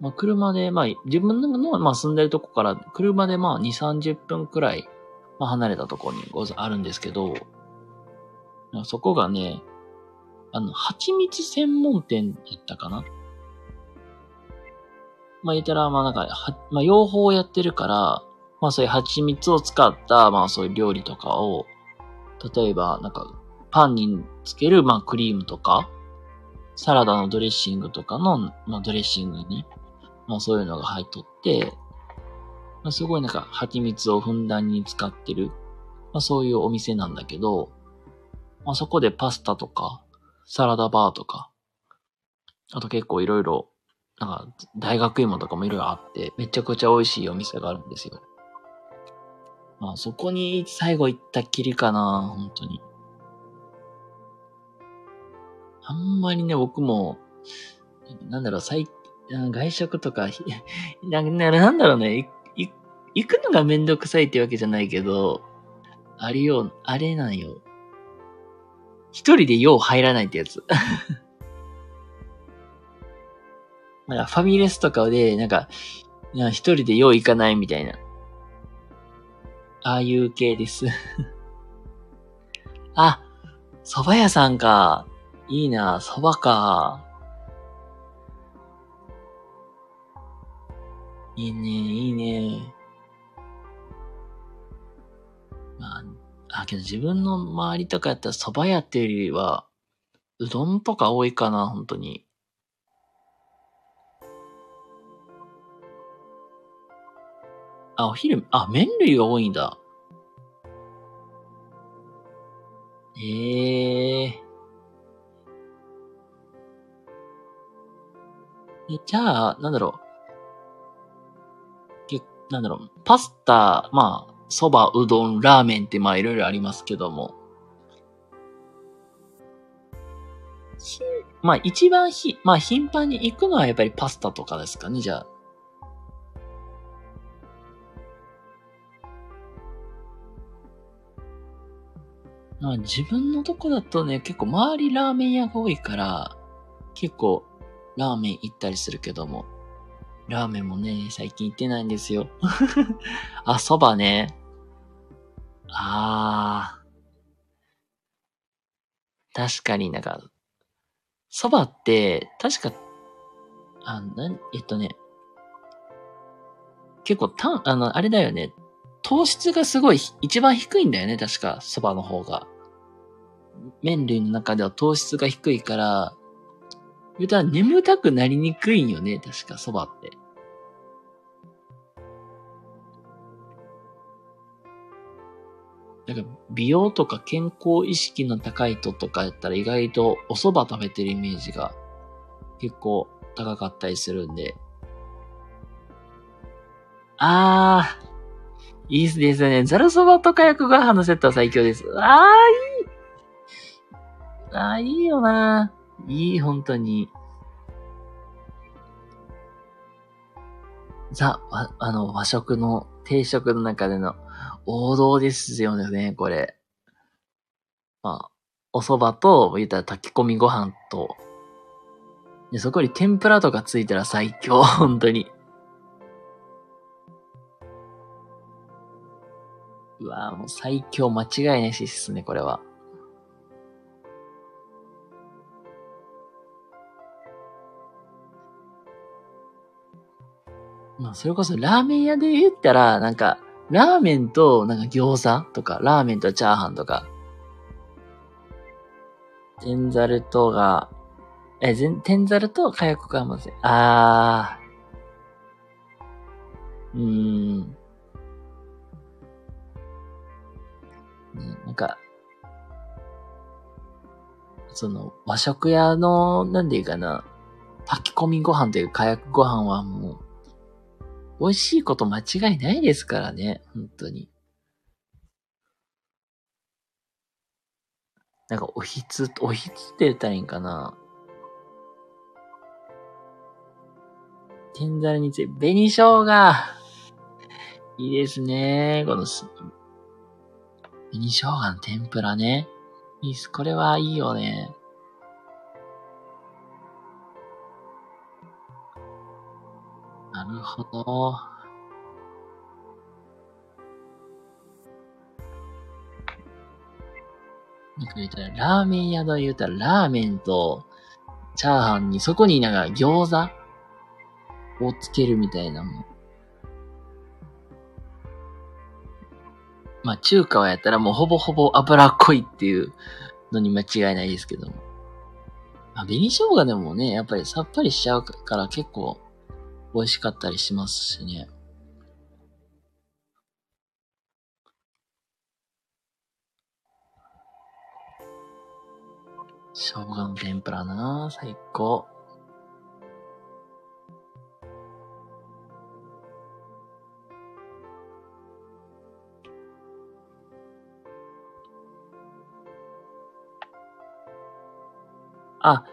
まあ、車で、まあ、自分の、まあ、住んでるとこから、車でまあ、2、30分くらい、まあ、離れたところにご、あるんですけど、そこがね、あの、蜂蜜専門店やったかな？まあ、言ったら、まあ、なんか、は、まあ、養蜂やってるから、まあ、そういう蜂蜜を使った、まあ、そういう料理とかを、例えば、なんか、パンにつける、まあ、クリームとか、サラダのドレッシングとかの、まあ、ドレッシングに、まあ、そういうのが入っとって、まあ、すごいなんか、蜂蜜をふんだんに使ってる、まあ、そういうお店なんだけど、まあ、そこでパスタとか、サラダバーとか、あと結構いろいろ、なんか、大学芋とかもいろいろあって、めちゃくちゃ美味しいお店があるんですよ。まあ、そこに最後行ったっきりかな、本当に。あんまりね、僕も、なんだろう、最、外食とか、ななんだろうね、行くのがめんどくさいってわけじゃないけど、あれよう、あれなんよ。一人でよう入らないってやつ。なんかファミレスとかで、なんか、一人でよう行かないみたいな。ああいう系です。あ、蕎麦屋さんか。いいな、蕎麦か。いいね、いいね。まあ、あ、けど自分の周りとかやったら蕎麦屋っていうよりは、うどんとか多いかな、本当に。あ、お昼、あ、麺類が多いんだ。ええー。え、じゃあ、なんだろう。なんだろう。パスタ、まあ、蕎麦、うどん、ラーメンってまあいろいろありますけども。まあ一番ひ、まあ頻繁に行くのはやっぱりパスタとかですかね、じゃあ。まあ、自分のとこだとね、結構周りラーメン屋が多いから、結構ラーメン行ったりするけども。ラーメンもね、最近行ってないんですよ。あ、蕎麦ね。あー。確かになんか、蕎麦って、確か、あ、なん、えっとね、結構たん、あの、あれだよね。糖質がすごい一番低いんだよね、確か、蕎麦の方が。麺類の中では糖質が低いから、言うたら眠たくなりにくいんよね、確か蕎麦って。なんか美容とか健康意識の高い人とかやったら意外とお蕎麦食べてるイメージが結構高かったりするんで。あー、いいですね。ザルそばとか薬ご飯のセットは最強です。あー、いい。あー、いいよな。いい、本当に。ザ、あの、和食の定食の中での王道ですよね、これ。まあ、お蕎麦と、言ったら炊き込みご飯と、で、そこに天ぷらとかついたら最強、本当に。うわもう最強間違いないしですね、これは。まあ、それこそラーメン屋で言ったら、なんか、ラーメンと、なんか餃子とか、ラーメンとチャーハンとか、天ざるとが、え、天ざると火薬かもしれん。あー。うーん。なんか、その、和食屋の、なんでいいかな、炊き込みご飯という火薬ご飯はもう、美味しいこと間違いないですからね、本当に。なんか、おひつ、おひつって言ったらいいんかな。天ざるについて、紅生姜いいですね。この紅生姜の天ぷらね。いいっす。これはいいよね。なるほど。なんか言ったら、ラーメン屋の言うたら、ラーメンと、チャーハンに、そこになんか餃子をつけるみたいなもん。まあ中華はやったらもうほぼほぼ脂っこいっていうのに間違いないですけども。まあ紅生姜でもね、やっぱりさっぱりしちゃうから結構美味しかったりしますしね。生姜の天ぷらな最高。あ、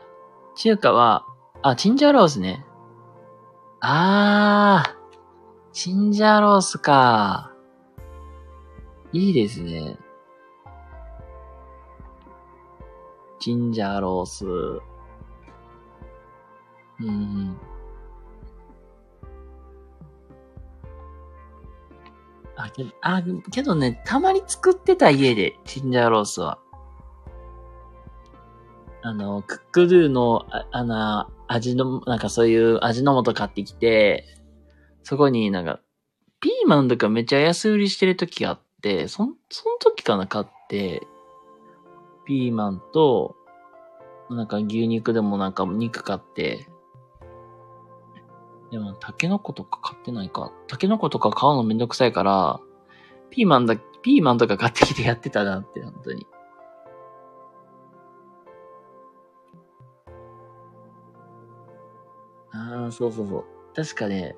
中華は、あ、チンジャオロースね。あー、チンジャオロースか。いいですね。チンジャオロース。うん。あ、けどあ、けどね、たまに作ってた家で、チンジャオロースは。あの、クックドゥの、ああの、味の、なんかそういう味の素買ってきて、そこになんか、ピーマンとかめっちゃ安売りしてる時があって、そ、その時かな買って、ピーマンと、なんか牛肉でもなんか肉買って、でも、タケノコとか買ってないか。タケノコとか買うのめんどくさいから、ピーマンだ、ピーマンとか買ってきてやってたなって、本当に。ああ、そうそうそう。確かね、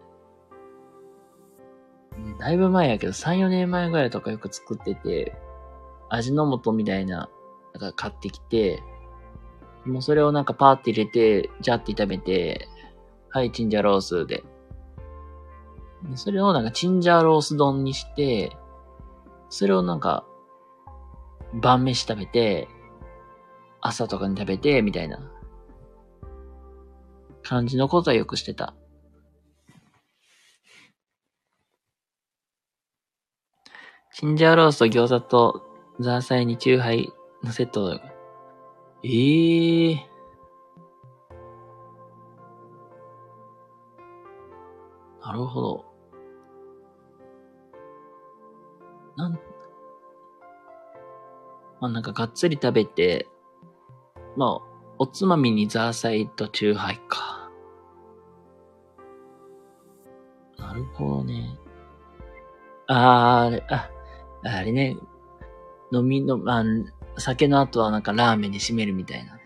だいぶ前やけど、3、4年前ぐらいとかよく作ってて、味の素みたいな、なんか買ってきて、もうそれをなんかパーって入れて、ジャーって炒めて、はい、チンジャロースで。でそれをなんかチンジャロース丼にして、それをなんか、晩飯食べて、朝とかに食べて、みたいな感じのことはよくしてた。チンジャオロースと餃子とザーサイにチューハイのセット。ええなるほど。なん、まあなんかがっつり食べて、まあ、おつまみにザーサイとチューハイか。なるほどね。あー、あれ、あ、あれね。飲みの、あ、酒の後はなんかラーメンで締めるみたいな。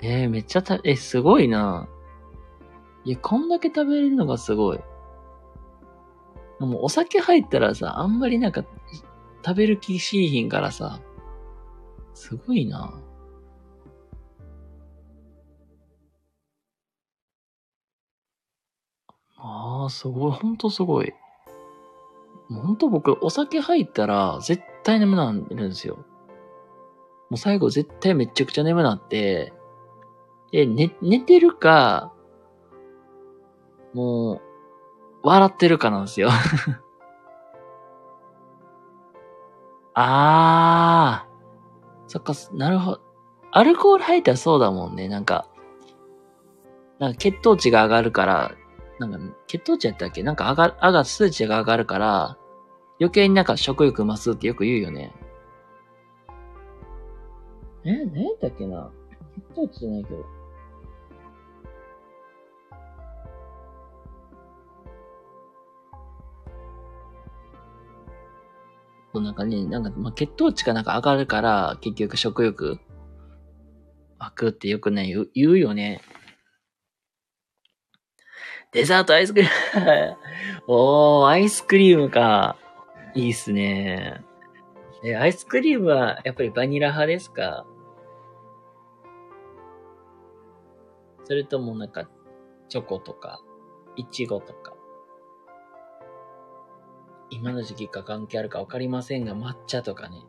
えー、めっちゃた、え、すごいな。いや、こんだけ食べれるのがすごい。でもお酒入ったらさ、あんまりなんか、食べる気しいひんからさ、すごいな。すごい、ほんとすごい。ほんと僕、お酒入ったら、絶対眠なるんですよ。もう最後絶対めちゃくちゃ眠なって、で、寝、寝てるか、もう、笑ってるかなんですよ。あー。そっか、なるほど。アルコール入ったらそうだもんね。なんか、なんか血糖値が上がるから、なんか、血糖値やったっけ？なんか上がる、上がる、数値が上がるから、余計になんか食欲増すってよく言うよね。え、何やったっけな？血糖値じゃないけど。そうなんかね、なんか、まあ、血糖値がなんか上がるから、結局食欲湧くってよくね、言う言うよね。デザートアイスクリーム おー、アイスクリームか。いいっすね。え、アイスクリームはやっぱりバニラ派ですか？それともなんか、チョコとか、イチゴとか。今の時期か関係あるかわかりませんが、抹茶とかね。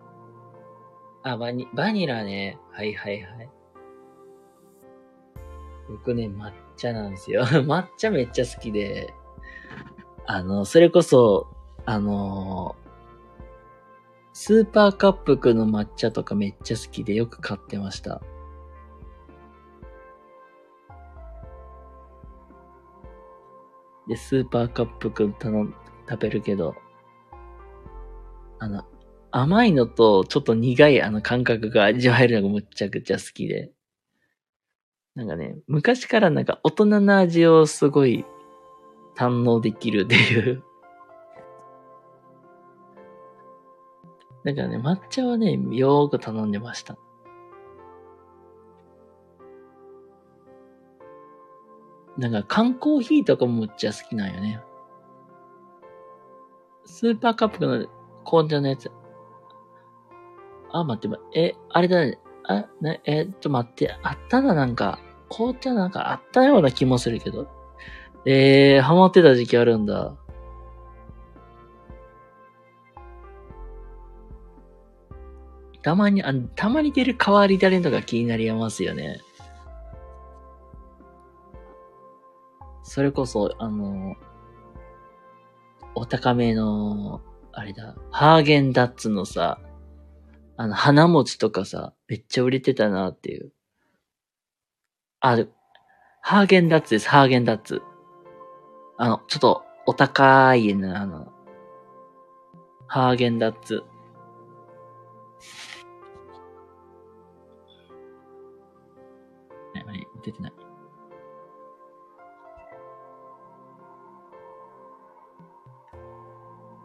あ、バニ、バニラね。はいはいはい。僕ね、抹茶なんですよ。抹茶めっちゃ好きで。あの、それこそ、あのスーパーカップの抹茶とかめっちゃ好きでよく買ってました。で、スーパーカップくん頼ん、食べるけど、あの、甘いのとちょっと苦いあの感覚が味わえるのがむっちゃくちゃ好きで。なんかね、昔からなんか大人な味をすごい堪能できるっていう。だからね、抹茶はね、よーく頼んでました。なんか缶コーヒーとかもむっちゃ好きなんよね。スーパーカップの紅茶のやつ。あ、待って、え、あれだね。あ、ね、え、っと待って、あったな、なんか。紅茶なんかあったような気もするけど。えー、ハマってた時期あるんだ。たまに、あたまに出る変わり種とか気になりますよね。それこそ、あの、お高めの、あれだ、ハーゲンダッツのさ、あの、花餅とかさ、めっちゃ売れてたなっていう。あ、ハーゲンダッツです、ハーゲンダッツ。あの、ちょっと、お高いね、あの、ハーゲンダッツ。え、何？出てない。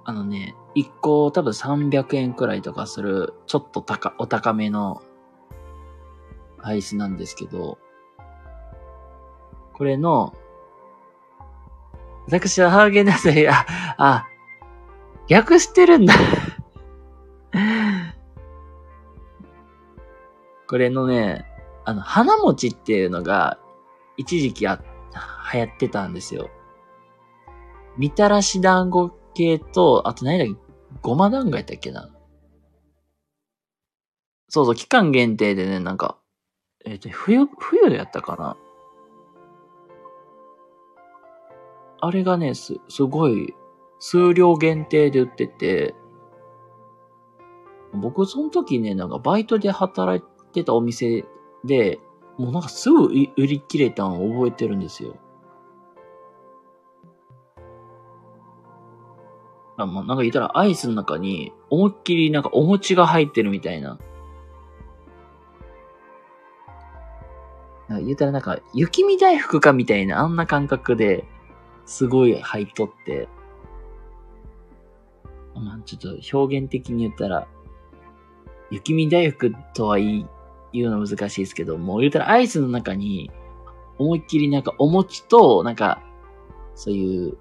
あのね、1個多分300円くらいとかする、ちょっと高、お高めのアイスなんですけど、これの、私はハーゲンダッツで、あ、あ、逆してるんだ これのね、あの、花餅っていうのが、一時期あ、流行ってたんですよ。みたらし団子系と、あと何だっけ、ごま団子やったっけな。そうそう、期間限定でね、なんか、えっ、と、冬、冬やったかな。あれがね、す、すごい、数量限定で売ってて、僕その時ね、なんかバイトで働いてたお店で、もうなんかすぐ売り切れたのを覚えてるんですよ。あ、まあ、なんか言ったらアイスの中に思いっきりなんかお餅が入ってるみたいな。なんか言ったらなんか雪見大福かみたいなあんな感覚ですごい入っとって。まあちょっと表現的に言ったら、雪見大福とは言い言うの難しいですけど、も言ったらアイスの中に思いっきりなんかお餅となんかそういう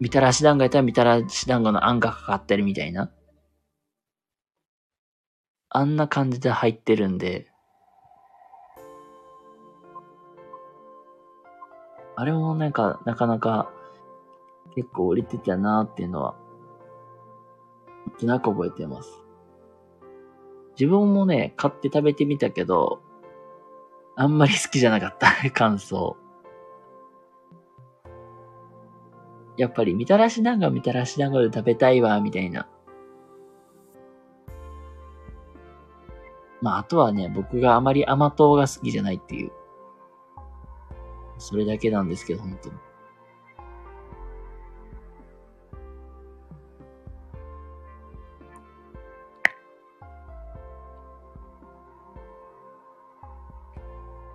みたらし団子やったらみたらし団子のあんがかかってるみたいな。あんな感じで入ってるんで。あれもなんか、なかなか結構売れてたなっていうのは、なんとなく覚えてます。自分もね、買って食べてみたけど、あんまり好きじゃなかった、感想。やっぱりみたらし団子みたらし団子で食べたいわ、みたいな。まあ、あとはね、僕があまり甘党が好きじゃないっていう。それだけなんですけど、本当に。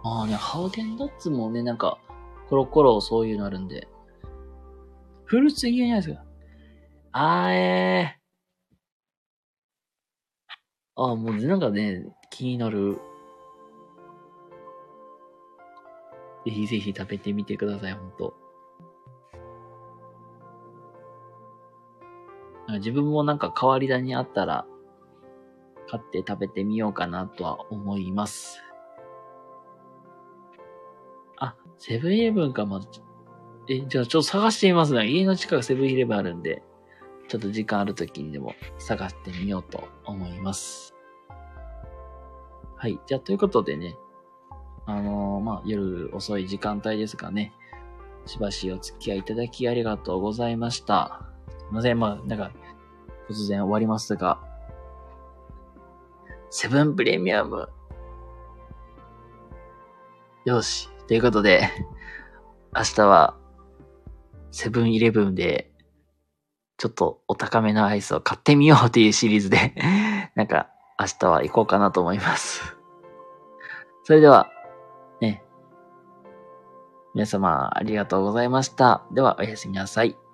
ああね、ハーゲンダッツもね、なんか、コロコロそういうのあるんで。フルーツいいじゃないですか？あーえー。ああ、もうなんかね、気になる。ぜひぜひ食べてみてください、ほんと。自分もなんか変わり種あったら、買って食べてみようかなとは思います。あ、セブンイレブンか、まず。え、じゃあちょっと探してみますね。家の近くセブンイレブンあるんで、ちょっと時間ある時にでも探してみようと思います。はい。じゃあ、ということでね、あのーまあ、夜遅い時間帯ですがね、しばしお付き合いいただきありがとうございました。すいません、まあ、なんか、突然終わりますが、セブンプレミアム。よし。ということで、明日は、セブンイレブンで、ちょっとお高めのアイスを買ってみようっていうシリーズで、なんか、明日は行こうかなと思います。それでは、皆様ありがとうございました。では、おやすみなさい。